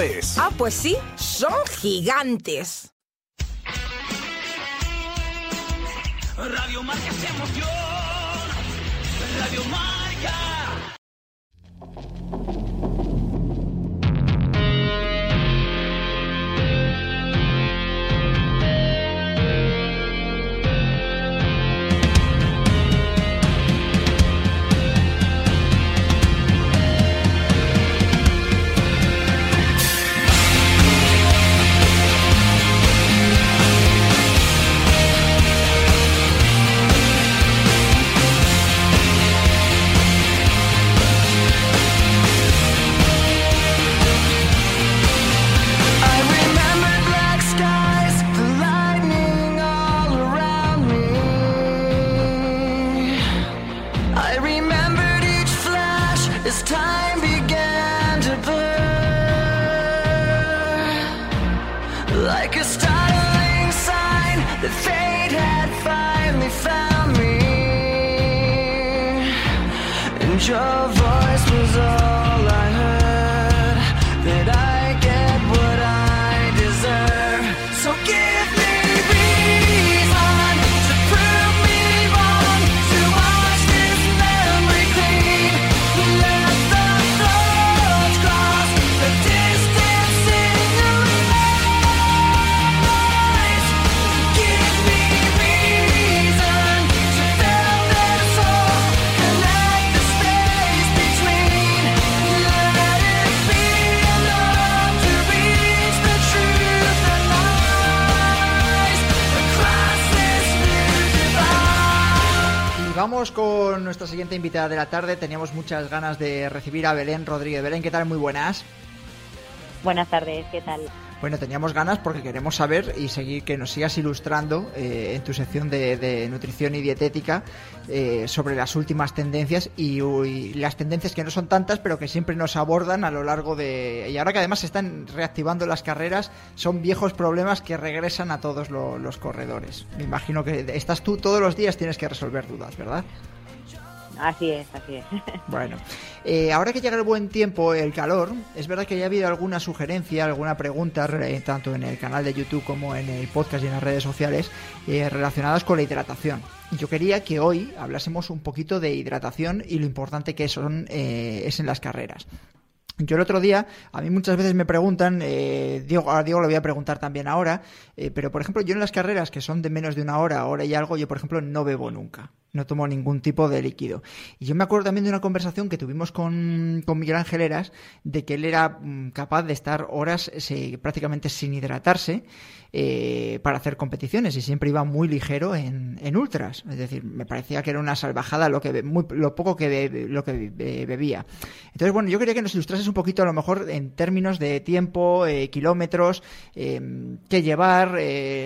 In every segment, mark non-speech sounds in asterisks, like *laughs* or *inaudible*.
es. Ah, pues sí, son gigantes. Radio Marca se emoción. Radio Marca. Siguiente invitada de la tarde. Teníamos muchas ganas de recibir a Belén Rodríguez. Belén, ¿qué tal? Muy buenas. Buenas tardes, ¿qué tal? Bueno, teníamos ganas porque queremos saber y seguir que nos sigas ilustrando eh, en tu sección de, nutrición y dietética eh, sobre las últimas tendencias y, las tendencias que no son tantas, pero que siempre nos abordan a lo largo de. Y ahora que además se están reactivando las carreras, son viejos problemas que regresan a todos los corredores. Me imagino que estás tú todos los días, tienes que resolver dudas, ¿verdad? Así es, así es. *laughs* Bueno, eh, ahora que llega el buen tiempo, el calor, es verdad que ya ha habido alguna sugerencia, alguna pregunta, eh, tanto en el canal de YouTube como en el podcast y en las redes sociales, eh, relacionadas con la hidratación. Yo quería que hoy hablásemos un poquito de hidratación y lo importante que son es en las carreras. Yo el otro día, a mí muchas veces me preguntan, eh, Diego, a Diego lo voy a preguntar también ahora, pero por ejemplo yo en las carreras que son de menos de una hora, hora y algo, yo por ejemplo no bebo nunca no tomo ningún tipo de líquido. Y yo me acuerdo también de una conversación que tuvimos con, con Miguel Ángel Eras, de que él era mm, capaz de estar horas prácticamente sin hidratarse eh, para hacer competiciones y siempre iba muy ligero en, en, ultras. Es decir, me parecía que era una salvajada lo, que, muy, lo poco que, lo que bebía. Entonces, bueno, yo quería que nos ilustrases un poquito a lo mejor en términos de tiempo, eh, kilómetros, eh, qué llevar,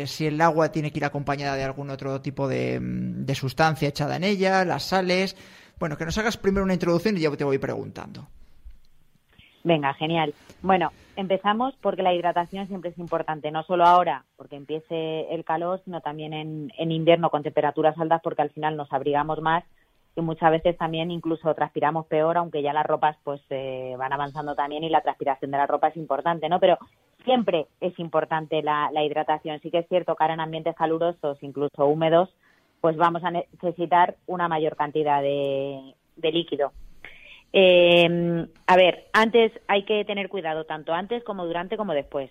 si el agua tiene que ir acompañada de algún otro tipo de, de sustancia en ella, las sales. Bueno, que nos hagas primero una introducción y ya te voy preguntando. Venga, genial. Bueno, empezamos porque la hidratación siempre es importante, no solo ahora, porque empiece el calor, sino también en, en invierno con temperaturas altas, porque al final nos abrigamos más y muchas veces también incluso transpiramos peor, aunque ya las ropas pues eh, van avanzando también y la transpiración de la ropa es importante, ¿no? Pero siempre es importante la, la hidratación. Sí que es cierto que en ambientes calurosos, incluso húmedos, pues vamos a necesitar una mayor cantidad de, de líquido. Eh, a ver, antes hay que tener cuidado, tanto antes como durante como después.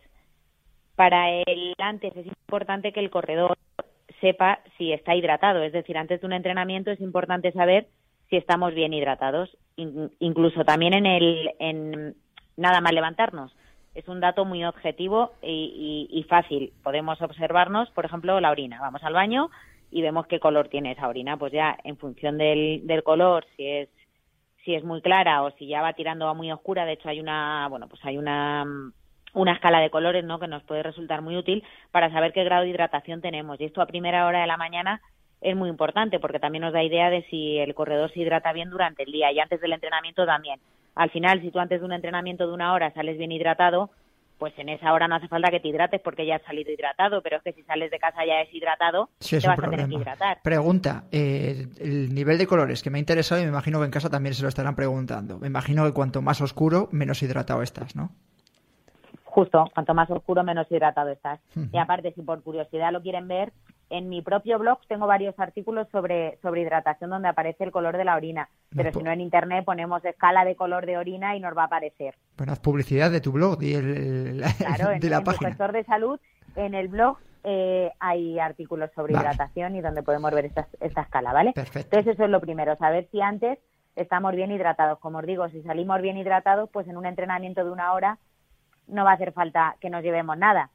Para el antes es importante que el corredor sepa si está hidratado, es decir, antes de un entrenamiento es importante saber si estamos bien hidratados, In- incluso también en el en nada más levantarnos. Es un dato muy objetivo y, y- y fácil. Podemos observarnos, por ejemplo, la orina. Vamos al baño y vemos qué color tiene esa orina. Pues ya, en función del, del color, si es si es muy clara o si ya va tirando a muy oscura. De hecho, hay una, bueno, pues hay una, mm, una escala de colores, ¿no? Que nos puede resultar muy útil para saber qué grado de hidratación tenemos. Y esto a primera hora de la mañana es muy importante porque también nos da idea de si el corredor se hidrata bien durante el día y antes del entrenamiento también. Al final, si tú antes de un entrenamiento de una hora sales bien hidratado, pues en esa hora no hace falta que te hidrates porque ya has salido hidratado, pero es que si sales de casa ya deshidratado, Sí, es te vas a tener que problema. hidratar. Pregunta, eh, el nivel de colores que me ha interesado y me imagino que en casa también se lo estarán preguntando. Me imagino que cuanto más oscuro, menos hidratado estás, ¿no? Justo, cuanto más oscuro, menos hidratado estás. Y aparte, si por curiosidad lo quieren ver, en mi propio blog tengo varios artículos sobre, sobre hidratación donde aparece el color de la orina. Pero po- si no en internet ponemos escala de color de orina y nos va a aparecer. Bueno, haz publicidad de tu blog y el, el- Claro, *laughs* en, de la en página. gestor de salud, en el blog eh, hay artículos sobre Vale. hidratación y donde podemos ver esta, esta escala, ¿vale? Perfecto. Entonces eso es lo primero, saber si antes estamos bien hidratados. Como os digo, si salimos bien hidratados, pues en un entrenamiento de una hora no va a hacer falta que nos llevemos nada.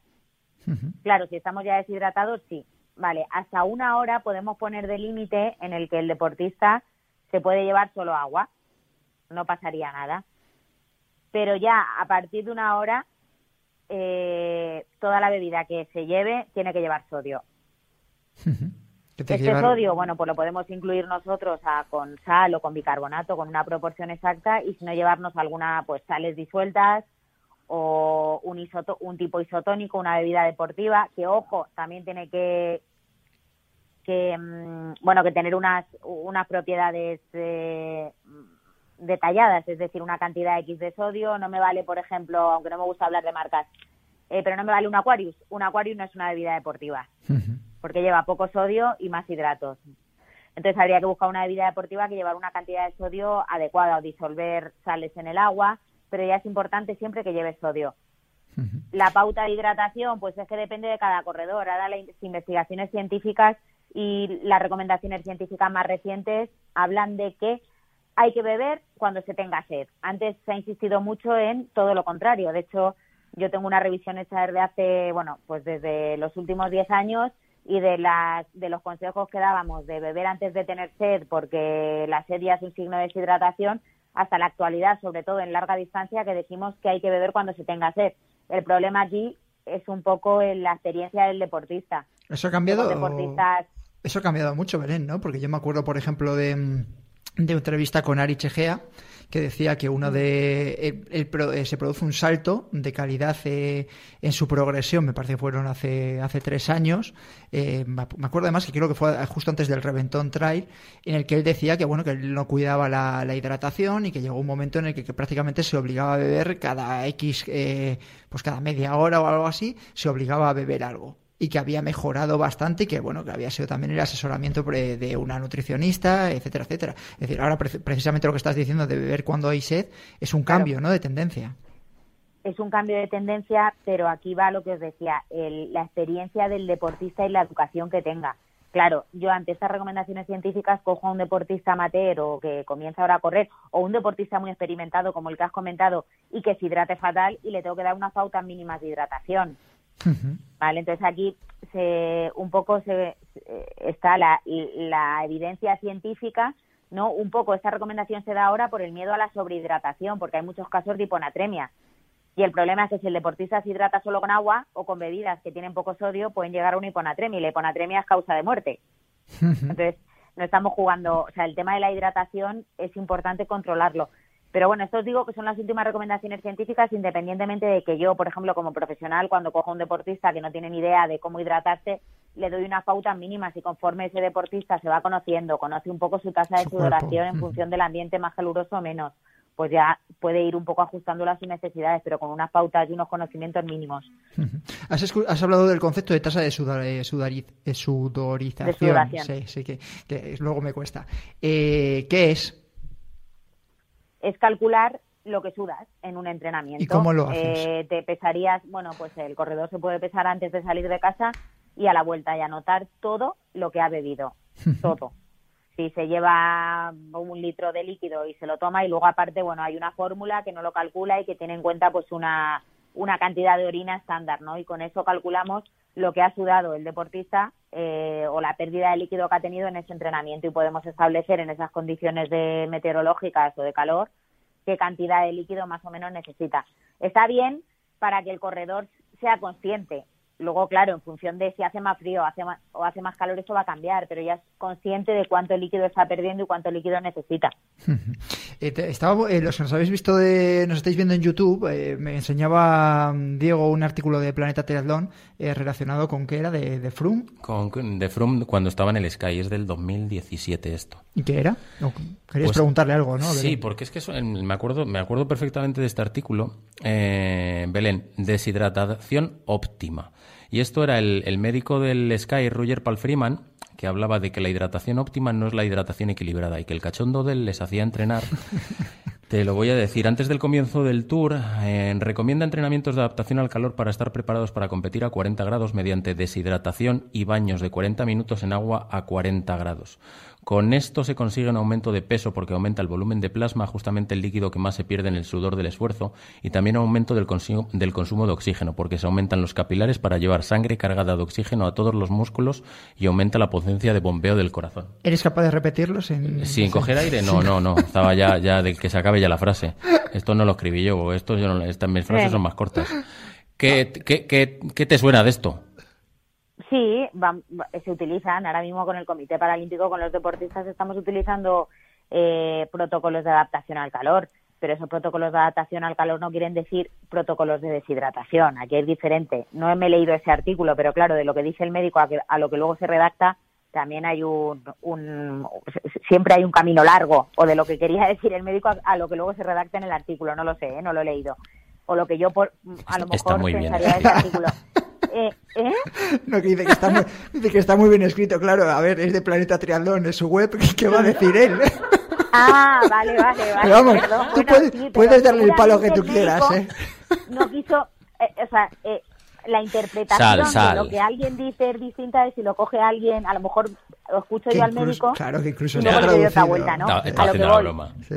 Claro, si estamos ya deshidratados, sí. Vale, hasta una hora podemos poner de límite en el que el deportista se puede llevar solo agua. No pasaría nada. Pero ya a partir de una hora, eh, toda la bebida que se lleve tiene que llevar sodio. Te Este llevar- sodio, bueno, pues lo podemos incluir nosotros a- con sal o con bicarbonato, con una proporción exacta, y si no llevarnos alguna, pues sales disueltas o un, isoto- un tipo isotónico, una bebida deportiva, que ojo, también tiene que, que mm, bueno, que tener unas, unas propiedades eh, detalladas, es decir, una cantidad X de sodio, no me vale, por ejemplo, aunque no me gusta hablar de marcas, eh, pero no me vale un Aquarius, un Aquarius no es una bebida deportiva porque lleva poco sodio y más hidratos. Entonces habría que buscar una bebida deportiva que llevara una cantidad de sodio adecuada o disolver sales en el agua, pero ya es importante siempre que lleve sodio. La pauta de hidratación, pues es que depende de cada corredor. Ahora las investigaciones científicas y las recomendaciones científicas más recientes hablan de que hay que beber cuando se tenga sed. Antes se ha insistido mucho en todo lo contrario. De hecho, yo tengo una revisión hecha desde hace, bueno, pues desde los últimos 10 años y de las de los consejos que dábamos de beber antes de tener sed porque la sed ya es un signo de deshidratación hasta la actualidad, sobre todo en larga distancia, que decimos que hay que beber cuando se tenga sed. El problema aquí es un poco en la experiencia del deportista. Eso ha cambiado. deportistas Eso ha cambiado mucho, Belén, ¿no? Porque yo me acuerdo, por ejemplo, de, mm, de una entrevista con Ari Chegea, que decía que uno de pro- eh, se produce un salto de calidad eh, en su progresión, me parece que fueron hace, hace tres años. eh, me acuerdo además que creo que fue justo antes del Reventón Trail, en el que él decía que bueno, que él no cuidaba la, hidratación y que llegó un momento en el que, prácticamente se obligaba a beber cada X, pues cada media hora o algo así, se obligaba a beber algo y que había mejorado bastante y que bueno que había sido también el asesoramiento de una nutricionista etcétera etcétera es decir ahora pre- precisamente lo que estás diciendo de beber cuando hay sed es un Claro. cambio no de tendencia es un cambio de tendencia, pero aquí va lo que os decía, el- la experiencia del deportista y la educación que tenga. Claro, yo ante estas recomendaciones científicas cojo a un deportista amateur o que comienza ahora a correr o un deportista muy experimentado como el que has comentado y que se hidrate fatal y le tengo que dar unas pautas mínimas de hidratación. ¿Vale? Entonces aquí se, un poco se- está la, la evidencia científica, ¿no? Un poco esta recomendación se da ahora por el miedo a la sobrehidratación, porque hay muchos casos de hiponatremia. Y el problema es que si el deportista se hidrata solo con agua o con bebidas que tienen poco sodio, pueden llegar a una hiponatremia y la hiponatremia es causa de muerte. Entonces, no estamos jugando, o sea, el tema de la hidratación es importante controlarlo. Pero bueno, esto os digo que son las últimas recomendaciones científicas, independientemente de que yo, por ejemplo, como profesional, cuando cojo a un deportista que no tiene ni idea de cómo hidratarse, le doy unas pautas mínimas y conforme ese deportista se va conociendo, conoce un poco su tasa de Su sudoración cuerpo. en función del ambiente más caluroso o menos, pues ya puede ir un poco ajustándolo a sus necesidades, pero con unas pautas y unos conocimientos mínimos. Has, hablado del concepto de tasa de eh, eh, sudorización. De sudoración. Sí, sí, que, que luego me cuesta. Eh, ¿Qué es? Es calcular lo que sudas en un entrenamiento. ¿Y cómo lo haces? Eh, te pesarías, bueno, pues el corredor se puede pesar antes de salir de casa y a la vuelta y anotar todo lo que ha bebido, *laughs* todo. Si se lleva un litro de líquido y se lo toma y luego aparte, bueno, hay una fórmula que no lo calcula y que tiene en cuenta pues una, una cantidad de orina estándar, ¿no? Y con eso calculamos lo que ha sudado el deportista eh, o la pérdida de líquido que ha tenido en ese entrenamiento y podemos establecer en esas condiciones de meteorológicas o de calor qué cantidad de líquido más o menos necesita. Está bien para que el corredor sea consciente. Luego, claro, en función de si hace más frío hace más, o hace más calor, eso va a cambiar, pero ya es consciente de cuánto líquido está perdiendo y cuánto líquido necesita. *laughs* Eh, te- estaba, eh, los que nos habéis visto de, nos estáis viendo en YouTube, eh, me enseñaba mm, Diego un artículo de Planeta Triatlón eh, relacionado con qué era de, de Froome. Con, de Froome cuando estaba en el Sky, es del 2017 esto. ¿Y qué era? No, querías Pues, preguntarle algo, ¿no? Sí, Belén? porque es que eso- me acuerdo, me acuerdo perfectamente de este artículo. Eh, Belén, deshidratación óptima. Y esto era el, el médico del Sky, Roger Palfreeman, que hablaba de que la hidratación óptima no es la hidratación equilibrada y que el cachondo de él les hacía entrenar. *laughs* Te lo voy a decir. Antes del comienzo del tour, eh, recomienda entrenamientos de adaptación al calor para estar preparados para competir a 40 grados mediante deshidratación y baños de 40 minutos en agua a 40 grados. Con esto se consigue un aumento de peso porque aumenta el volumen de plasma, justamente el líquido que más se pierde en el sudor del esfuerzo, y también aumento del, consumo- del consumo de oxígeno porque se aumentan los capilares para llevar sangre cargada de oxígeno a todos los músculos y aumenta la potencia de bombeo del corazón. ¿Eres capaz de repetirlos? En... Sin coger aire, no, no, no. *laughs* Estaba ya, ya de que se acabe ya la frase. Esto no lo escribí yo, esto yo no, estas mis frases son más cortas. ¿Qué, qué, qué, qué te suena de esto? Sí, van- va- se utilizan ahora mismo con el Comité Paralímpico, con los deportistas, estamos utilizando eh, protocolos de adaptación al calor, pero esos protocolos de adaptación al calor no quieren decir protocolos de deshidratación. Aquí es diferente. No me he leído ese artículo, pero claro, de lo que dice el médico a, que- a lo que luego se redacta, también hay un, un- siempre hay un camino largo, o de lo que quería *laughs* decir el médico a, a lo que luego se redacta en el artículo. No lo sé, ¿eh? no lo he leído. O lo que yo por, a lo mejor muy bien pensaría de ese artículo. *laughs* Eh, ¿eh? *laughs* No, que dice que, está muy, dice que está muy bien escrito, claro. A ver, es de Planeta Triatlón, es su web. *laughs* ¿Qué va a decir él? *laughs* Ah, vale, vale, vale. Pero vamos, perdón. tú Bueno, puedes, sí, pero puedes darle el palo que tú quieras, ¿eh? No quiso, eh, o sea, eh, la interpretación Sal, sal. de lo que alguien dice es distinta de si lo coge alguien, a lo mejor lo escucho Que yo al médico claro, que incluso y luego le doy otra vuelta, ¿no? Está, está a lo que haciendo la voy. broma. Sí.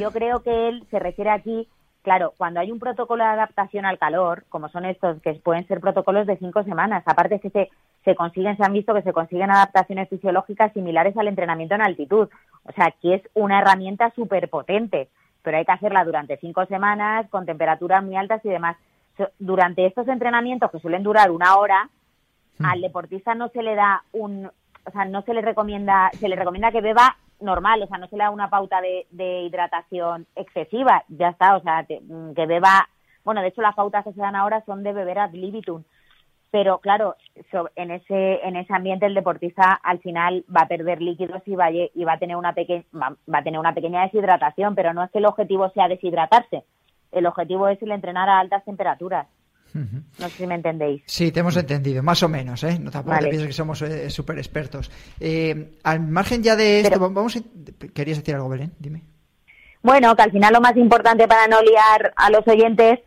Yo creo que él se refiere aquí, claro, cuando hay un protocolo de adaptación al calor, como son estos, que pueden ser protocolos de cinco semanas, aparte es que se, se consiguen, se han visto que se consiguen adaptaciones fisiológicas similares al entrenamiento en altitud. O sea, que es una herramienta súper potente, pero hay que hacerla durante cinco semanas, con temperaturas muy altas y demás. Durante estos entrenamientos, que suelen durar una hora, al deportista no se le da un, o sea, no se le recomienda, se le recomienda que beba normal, o sea, no se le da una pauta de, de hidratación excesiva, ya está, o sea, mm, que beba, bueno, de hecho las pautas que se dan ahora son de beber ad libitum, pero claro, en ese en ese ambiente el deportista al final va a perder líquidos y va y va a tener una pequeña va, va a tener una pequeña deshidratación, pero no es que el objetivo sea deshidratarse, el objetivo es el entrenar a altas temperaturas. No sé si me entendéis. Sí, te hemos entendido, más o menos, ¿eh? No tampoco Vale. te pienses que somos eh, súper expertos. Eh, al margen ya de esto, Pero- vamos a... ¿Querías decir algo, Belén? Dime. Bueno, que al final lo más importante para no liar a los oyentes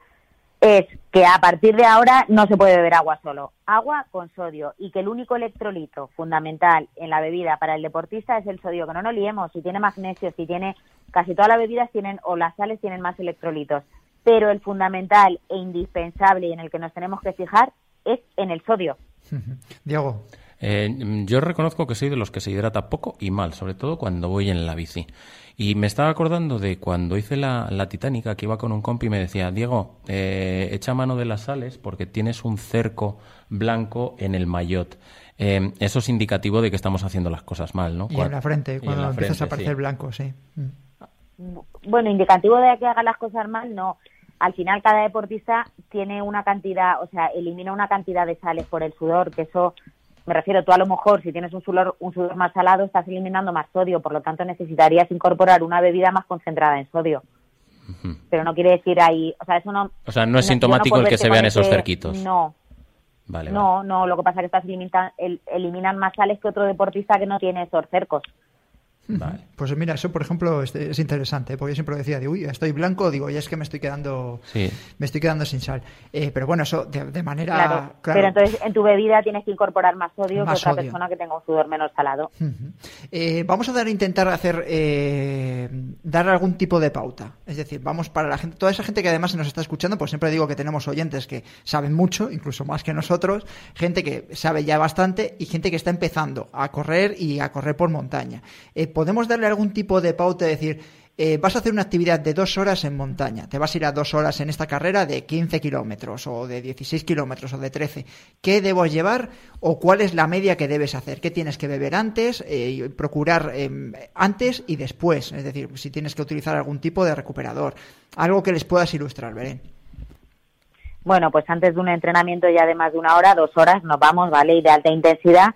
es que a partir de ahora no se puede beber agua solo, agua con sodio y que el único electrolito fundamental en la bebida para el deportista es el sodio, que no nos liemos, si tiene magnesio, si tiene casi todas las bebidas tienen o las sales tienen más electrolitos, pero el fundamental e indispensable y en el que nos tenemos que fijar es en el sodio. *laughs* Diego. Eh, yo reconozco que soy de los que se hidrata poco y mal, sobre todo cuando voy en la bici. Y me estaba acordando de cuando hice la, la Titánica, que iba con un compi y me decía, Diego, eh, echa mano de las sales porque tienes un cerco blanco en el maillot. Eh, eso es indicativo de que estamos haciendo las cosas mal, ¿no? Y en la frente, cuando la empiezas frente, a aparecer sí. blanco, sí. Bueno, indicativo de que haga las cosas mal, no. Al final cada deportista tiene una cantidad, o sea, elimina una cantidad de sales por el sudor, que eso, me refiero, tú a lo mejor si tienes un sudor, un sudor más salado estás eliminando más sodio, por lo tanto necesitarías incorporar una bebida más concentrada en sodio. Pero no quiere decir ahí, o sea, eso no... O sea, no es sintomático el que se vean esos cerquitos. No, Vale, vale. no, no, lo que pasa es que estás el- eliminan más sales que otro deportista que no tiene esos cercos. Vale. Pues mira, eso por ejemplo es, es interesante, ¿eh? porque yo siempre decía, digo, uy, estoy blanco, digo, ya es que me estoy quedando, Sí. me estoy quedando sin sal. Eh, pero bueno, eso de, de manera Claro, claro. pero entonces en tu bebida tienes que incorporar más sodio Más que otra sodio. persona que tenga un sudor menos salado. Eh, vamos a dar intentar hacer eh, dar algún tipo de pauta es decir vamos para la gente toda esa gente que además nos está escuchando pues siempre digo que tenemos oyentes que saben mucho incluso más que nosotros gente que sabe ya bastante y gente que está empezando a correr y a correr por montaña Eh, podemos darle algún tipo de pauta es decir eh, vas a hacer una actividad de dos horas en montaña, te vas a ir a dos horas en esta carrera de 15 kilómetros o de 16 kilómetros o de 13. ¿Qué debo llevar o cuál es la media que debes hacer? ¿Qué tienes que beber antes? Eh, procurar eh, antes y después, es decir, si tienes que utilizar algún tipo de recuperador. Algo que les puedas ilustrar, Belén. Bueno, pues antes de un entrenamiento ya de más de una hora, dos horas, nos vamos, ¿vale? Y de alta intensidad.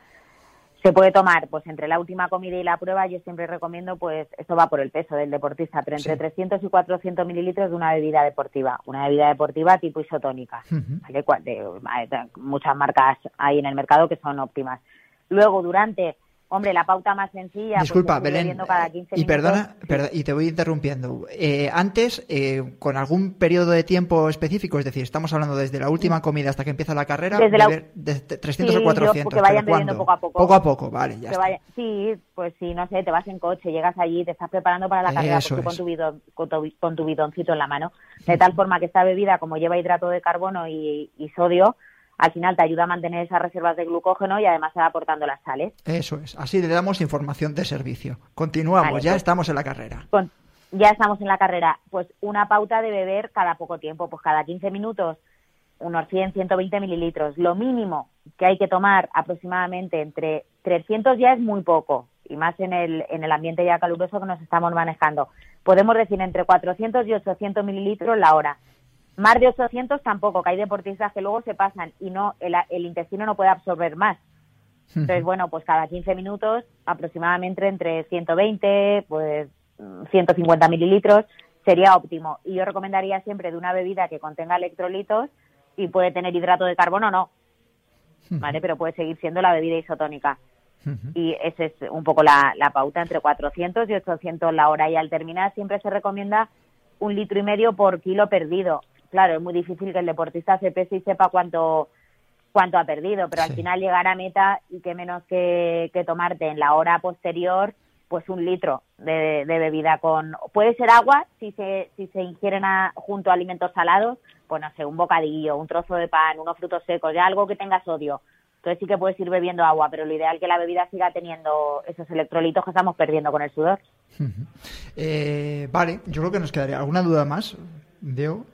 Se puede tomar, pues entre la última comida y la prueba, yo siempre recomiendo, pues esto va por el peso del deportista, pero entre Sí. 300 y 400 mililitros de una bebida deportiva, una bebida deportiva tipo isotónica, Ujú. ¿vale? Cual- de- muchas marcas hay en el mercado que son óptimas. Luego, durante, hombre, la pauta más sencilla, Disculpa, pues, Belén. cada 15 Y perdona, perdo- y te voy interrumpiendo. Eh, antes, eh, con algún periodo de tiempo específico, es decir, estamos hablando desde la última comida hasta que empieza la carrera, Desde la- beber de 300 Sí, o yo, 400. que vayan bebiendo poco a poco. Poco a poco, vale, ya está. vaya- sí, pues sí, no sé, te vas en coche, llegas allí, te estás preparando para la carrera pues con tu, bidon, con, tu, con tu bidoncito en la mano. De tal forma que esta bebida, como lleva hidrato de carbono y, y sodio, al final te ayuda a mantener esas reservas de glucógeno y además te va aportando las sales. Eso es. Así le damos información de servicio. Continuamos, Vale, ya pues- estamos en la carrera. Con- ya estamos en la carrera. Pues una pauta de beber cada poco tiempo, pues cada 15 minutos, unos 100, 120 mililitros. Lo mínimo que hay que tomar aproximadamente entre 300 ya es muy poco, y más en el, en el ambiente ya caluroso que nos estamos manejando. Podemos decir entre 400 y 800 mililitros la hora. Más de 800 tampoco, que hay deportistas que luego se pasan y no el, el intestino no puede absorber más. Entonces, bueno, pues cada 15 minutos aproximadamente entre 120, pues mm, 150 mililitros sería óptimo. Y yo recomendaría siempre de una bebida que contenga electrolitos y puede tener hidrato de carbono, no, ¿vale? Pero puede seguir siendo la bebida isotónica. Y esa es un poco la, la pauta, entre 400 y 800 la hora. Y al terminar siempre se recomienda un litro y medio por kilo perdido. Claro, es muy difícil que el deportista se pese y sepa cuánto cuánto ha perdido, pero Sí. al final llegar a meta y qué menos que, que tomarte en la hora posterior pues un litro de, de bebida con puede ser agua si se si se ingieren a- junto a alimentos salados pues no sé un bocadillo un trozo de pan unos frutos secos ya algo que tenga sodio entonces sí que puedes ir bebiendo agua pero lo ideal es que la bebida siga teniendo esos electrolitos que estamos perdiendo con el sudor Eh, vale, yo creo que nos quedaría. ¿Alguna duda más, Diego?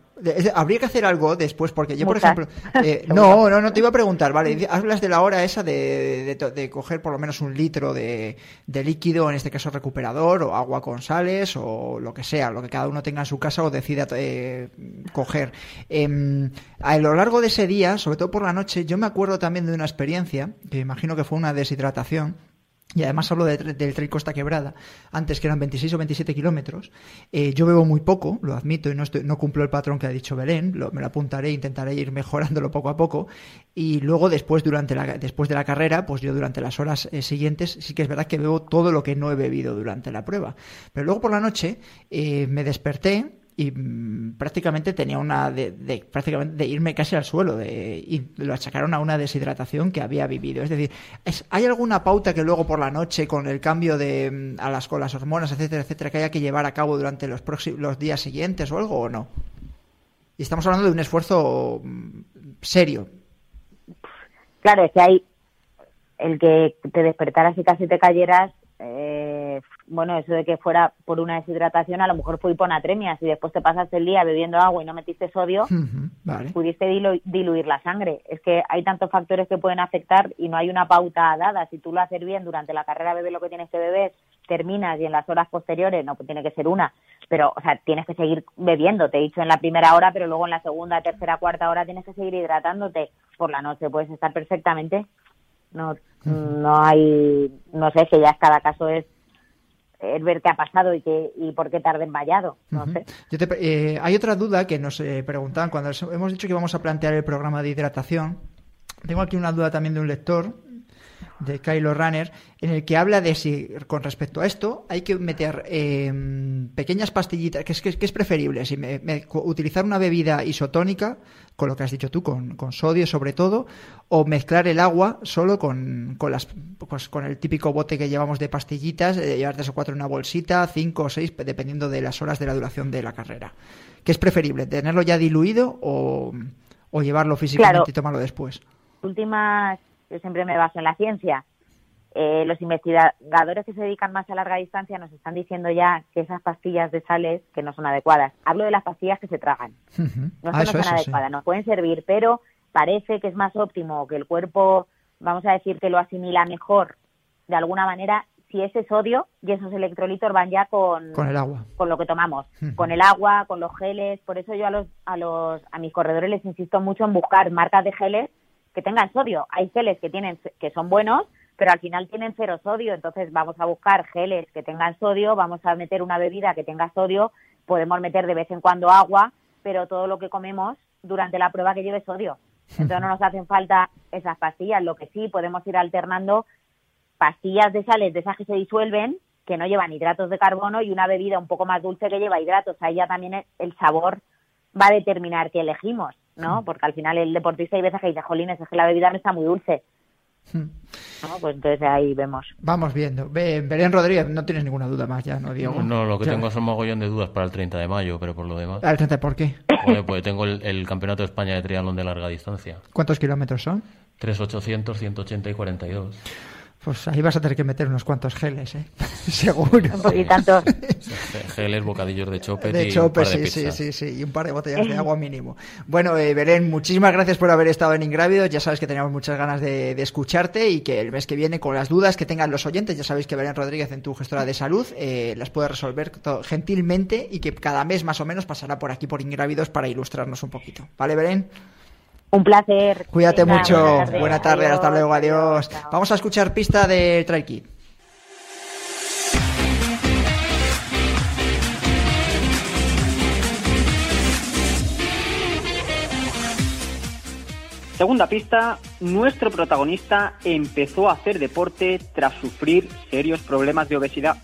Habría que hacer algo después, porque yo, por ejemplo. *laughs* eh, no, no, no, te iba a preguntar, vale. Hablas de la hora esa de, de coger por lo menos un litro de, de líquido, en este caso recuperador, o agua con sales, o lo que sea, lo que cada uno tenga en su casa o decida eh, coger. Em, a lo largo de ese día, sobre todo por la noche, yo me acuerdo también de una experiencia, que imagino que fue una deshidratación. Y además hablo de, del tren Costa Quebrada, antes que eran 26 o 27 kilómetros. Eh, yo bebo muy poco, lo admito, y no, estoy, no cumplo el patrón que ha dicho Belén, lo- me lo apuntaré, intentaré ir mejorándolo poco a poco. Y luego, después, durante después de la carrera, pues yo durante las horas eh, siguientes, sí que es verdad que bebo todo lo que no he bebido durante la prueba. Pero luego por la noche eh, me desperté y mm, prácticamente tenía una de, prácticamente de irme casi al suelo de, y lo achacaron a una deshidratación que había vivido. Es decir es- hay alguna pauta que luego por la noche con el cambio de mm, a las con las hormonas etcétera etcétera que haya que llevar a cabo durante los los días siguientes o algo o no y estamos hablando de un esfuerzo mm, serio. Claro, es que hay el que te despertaras y casi te cayeras, bueno, eso de que fuera por una deshidratación, a lo mejor fue hiponatremia. Si después te pasaste el día bebiendo agua y no metiste sodio, vale pudiste dilu- diluir la sangre. Es que hay tantos factores que pueden afectar y no hay una pauta dada. Si tú lo haces bien durante la carrera, bebes lo que tienes que beber terminas y en las horas posteriores, no pues tiene que ser una, pero, o sea, tienes que seguir bebiendo, te he dicho en la primera hora, pero luego en la segunda, tercera, cuarta hora tienes que seguir hidratándote. Por la noche puedes estar perfectamente. No, no hay, no sé, que ya cada caso es ver qué ha pasado y, qué, y por qué tarde en vallado. No sé. Yo te eh, hay otra duda que nos eh, preguntaban cuando os- hemos dicho que vamos a plantear el programa de hidratación. Tengo aquí una duda también de un lector, de Kylo Runner, en el que habla de si con respecto a esto hay que meter eh, pequeñas pastillitas, que es, que, es- que es preferible, si me- utilizar una bebida isotónica, con lo que has dicho tú, con, con sodio sobre todo, o mezclar el agua solo con, con, las, pues, con el típico bote que llevamos de pastillitas, de llevar tres o cuatro en una bolsita, cinco o seis, dependiendo de las horas de la duración de la carrera. ¿Qué es preferible, tenerlo ya diluido o, o llevarlo físicamente Claro. y tomarlo después? últimas, yo siempre me baso en la ciencia. Eh, los investigadores que se dedican más a larga distancia nos están diciendo ya que esas pastillas de sales que no son adecuadas. Hablo de las pastillas que se tragan. No Ah, eso, sean eso, sí. adecuadas, nos pueden servir, pero parece que es más óptimo que el cuerpo, vamos a decir, que lo asimila mejor de alguna manera si ese sodio y esos electrolitos van ya con, Con el agua. con lo que tomamos, con el agua, con los geles. Por eso yo a los, a los a mis corredores les insisto mucho en buscar marcas de geles que tengan sodio. Hay geles que tienen que son buenos, pero al final tienen cero sodio. Entonces vamos a buscar geles que tengan sodio, vamos a meter una bebida que tenga sodio, podemos meter de vez en cuando agua, pero todo lo que comemos durante la prueba que lleve sodio. *laughs* Entonces no nos hacen falta esas pastillas. Lo que sí podemos ir alternando pastillas de sales de esas que se disuelven, que no llevan hidratos de carbono, y una bebida un poco más dulce que lleva hidratos. Ahí ya también el- el sabor va a determinar qué elegimos, ¿no? Porque al final el deportista hay veces que dice, jolines, es que la bebida no está muy dulce. Hmm. ¿no? Pues entonces ahí vemos. Vamos viendo. Be- Belén Rodríguez, no tienes ninguna duda más ya, ¿no, Diego? No, lo que Ya. tengo es un mogollón de dudas para el 30 de mayo, pero por lo demás. Al 30, ¿por qué? Joder, pues tengo el, el Campeonato de España de Triatlón de larga distancia. ¿Cuántos kilómetros son? 3, 800, 180 y 42. Pues ahí vas a tener que meter unos cuantos geles, ¿eh? *laughs* Seguro. Y tantos. Geles, bocadillos de chopet De y chope, un par de sí, sí, sí, sí, y un par de botellas de agua mínimo. Bueno, eh, Belén, muchísimas gracias por haber estado en Ingrávidos. Ya sabes que teníamos muchas ganas de, de escucharte y que el mes que viene, con las dudas que tengan los oyentes, ya sabéis que Belén Rodríguez, en tu gestora de salud, eh, las puede resolver gentilmente y que cada mes más o menos pasará por aquí por Ingrávidos para ilustrarnos un poquito. ¿Vale, Belén? Un placer. Cuídate Venga, mucho. buena tarde. Buena tarde, hasta luego, adiós. Vamos a escuchar pista de Trail Kid. Segunda pista, nuestro protagonista empezó a hacer deporte tras sufrir serios problemas de obesidad.